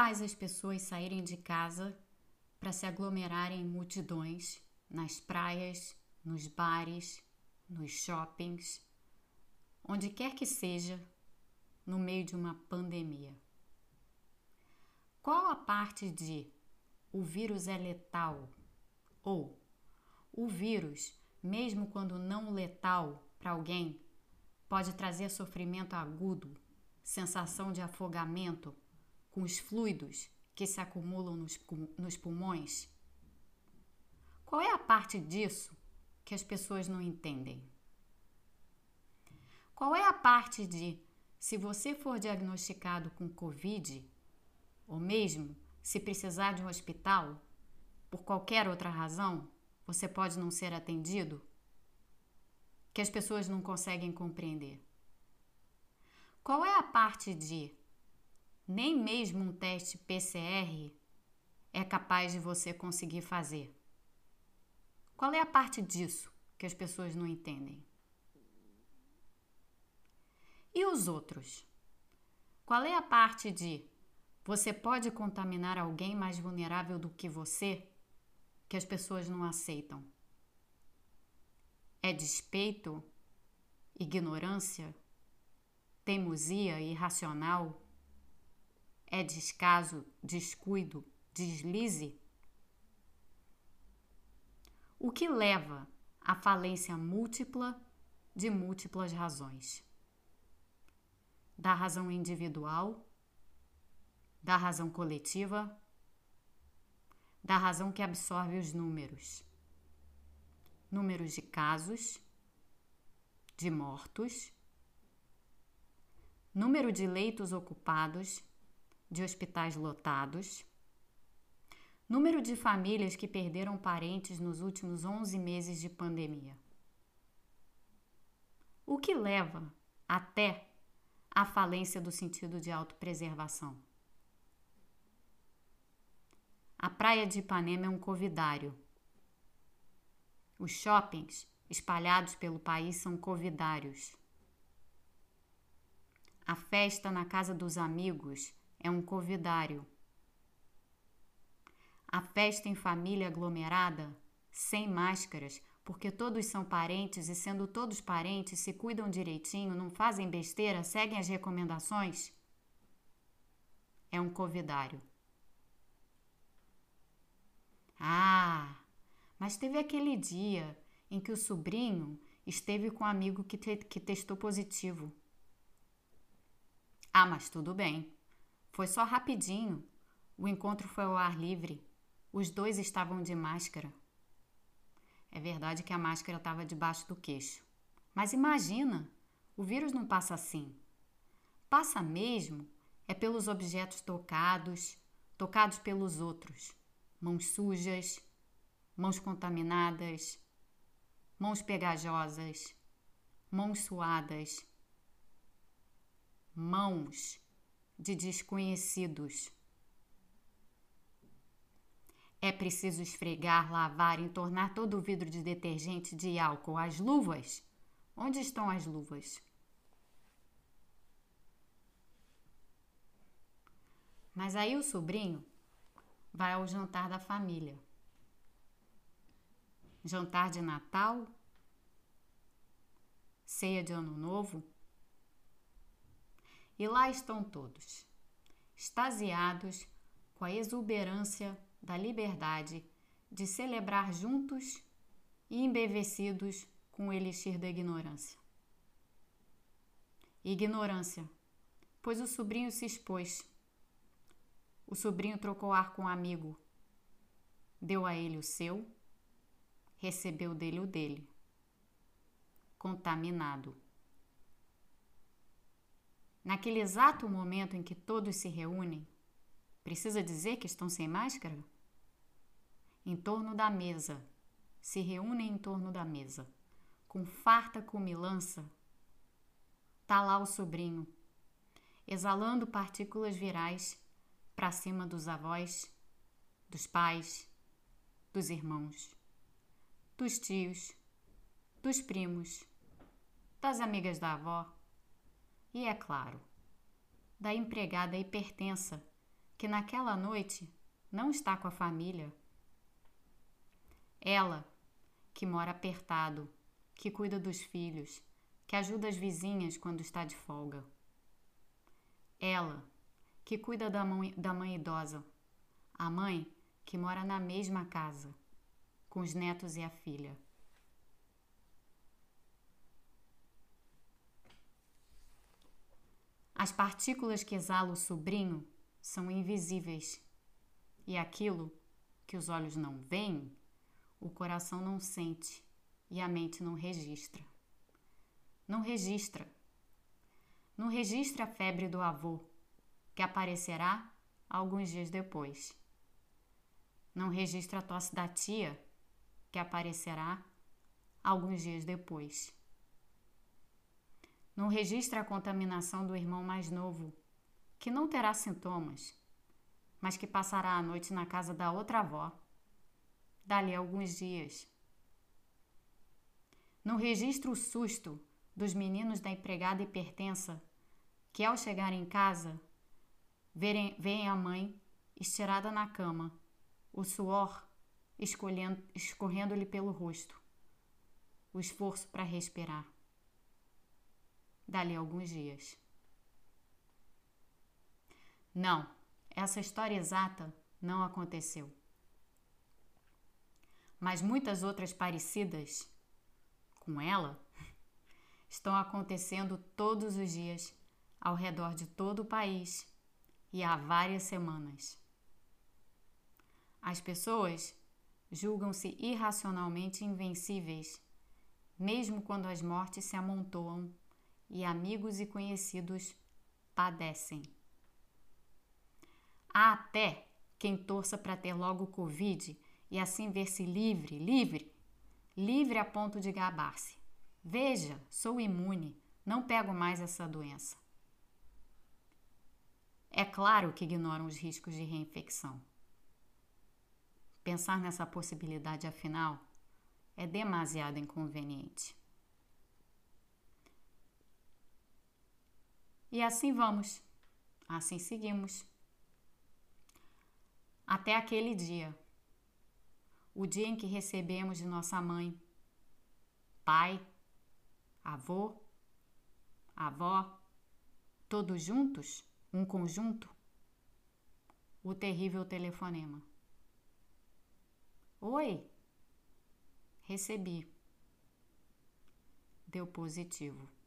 faz as pessoas saírem de casa para se aglomerarem em multidões nas praias, nos bares, nos shoppings, onde quer que seja, no meio de uma pandemia? Qual a parte de o vírus é letal ou o vírus, mesmo quando não letal para alguém, pode trazer sofrimento agudo, sensação de afogamento com os fluidos que se acumulam nos, nos pulmões? Qual é a parte disso que as pessoas não entendem? Qual é a parte de se você for diagnosticado com Covid, ou mesmo se precisar de um hospital, por qualquer outra razão, você pode não ser atendido? Que as pessoas não conseguem compreender. Qual é a parte de nem mesmo um teste PCR é capaz de você conseguir fazer? Qual é a parte disso que as pessoas não entendem? E os outros? Qual é a parte de você pode contaminar alguém mais vulnerável do que você que as pessoas não aceitam? É despeito, ignorância, teimosia irracional? É descaso, descuido, deslize? O que leva à falência múltipla de múltiplas razões? Da razão individual da razão coletiva, da razão que absorve os números. Números de casos, de mortos, número de leitos ocupados, de hospitais lotados, número de famílias que perderam parentes nos últimos 11 meses de pandemia. O que leva até a falência do sentido de autopreservação? A praia de Ipanema é um covidário. Os shoppings espalhados pelo país são covidários. A festa na casa dos amigos é um covidário. A festa em família aglomerada, sem máscaras, porque todos são parentes e, sendo todos parentes, se cuidam direitinho, não fazem besteira, seguem as recomendações, é um covidário. Ah, mas teve aquele dia em que o sobrinho esteve com um amigo que, te, que testou positivo. Ah, mas tudo bem. Foi só rapidinho. O encontro foi ao ar livre. Os dois estavam de máscara. É verdade que a máscara estava debaixo do queixo. Mas imagina, o vírus não passa assim. Passa mesmo é pelos objetos tocados, tocados pelos outros mãos sujas, mãos contaminadas, mãos pegajosas, mãos suadas, mãos de desconhecidos. É preciso esfregar, lavar, entornar todo o vidro de detergente de álcool. As luvas? Onde estão as luvas? Mas aí o sobrinho vai ao jantar da família. Jantar de Natal, ceia de Ano Novo. E lá estão todos, extasiados com a exuberância da liberdade de celebrar juntos e embevecidos com o elixir da ignorância. Ignorância, pois o sobrinho se expôs o sobrinho trocou ar com o um amigo. Deu a ele o seu, recebeu dele o dele. Contaminado. Naquele exato momento em que todos se reúnem, precisa dizer que estão sem máscara? Em torno da mesa, se reúnem em torno da mesa, com farta cumilança. Tá lá o sobrinho, exalando partículas virais para cima dos avós, dos pais, dos irmãos, dos tios, dos primos, das amigas da avó e, é claro, da empregada hipertensa que naquela noite não está com a família. Ela, que mora apertado, que cuida dos filhos, que ajuda as vizinhas quando está de folga. Ela, que cuida da mãe, da mãe idosa, a mãe que mora na mesma casa, com os netos e a filha. As partículas que exala o sobrinho são invisíveis, e aquilo que os olhos não veem, o coração não sente e a mente não registra. Não registra. Não registra a febre do avô, que aparecerá alguns dias depois. Não registra a tosse da tia, que aparecerá alguns dias depois não registra a contaminação do irmão mais novo, que não terá sintomas, mas que passará a noite na casa da outra avó, dali a alguns dias. Não registra o susto dos meninos da empregada hipertensa, que ao chegar em casa, veem a mãe estirada na cama, o suor escorrendo-lhe pelo rosto, o esforço para respirar dali a alguns dias. Não, essa história exata não aconteceu. Mas muitas outras parecidas com ela estão acontecendo todos os dias ao redor de todo o país e há várias semanas. As pessoas julgam-se irracionalmente invencíveis, mesmo quando as mortes se amontoam e amigos e conhecidos padecem. Há até quem torça para ter logo Covid e assim ver-se livre, livre, livre a ponto de gabar-se. Veja, sou imune, não pego mais essa doença. É claro que ignoram os riscos de reinfecção. Pensar nessa possibilidade, afinal, é demasiado inconveniente. E assim vamos, assim seguimos. Até aquele dia, o dia em que recebemos de nossa mãe, pai, avô, avó, todos juntos, um conjunto, o terrível telefonema. Oi, recebi. Deu positivo.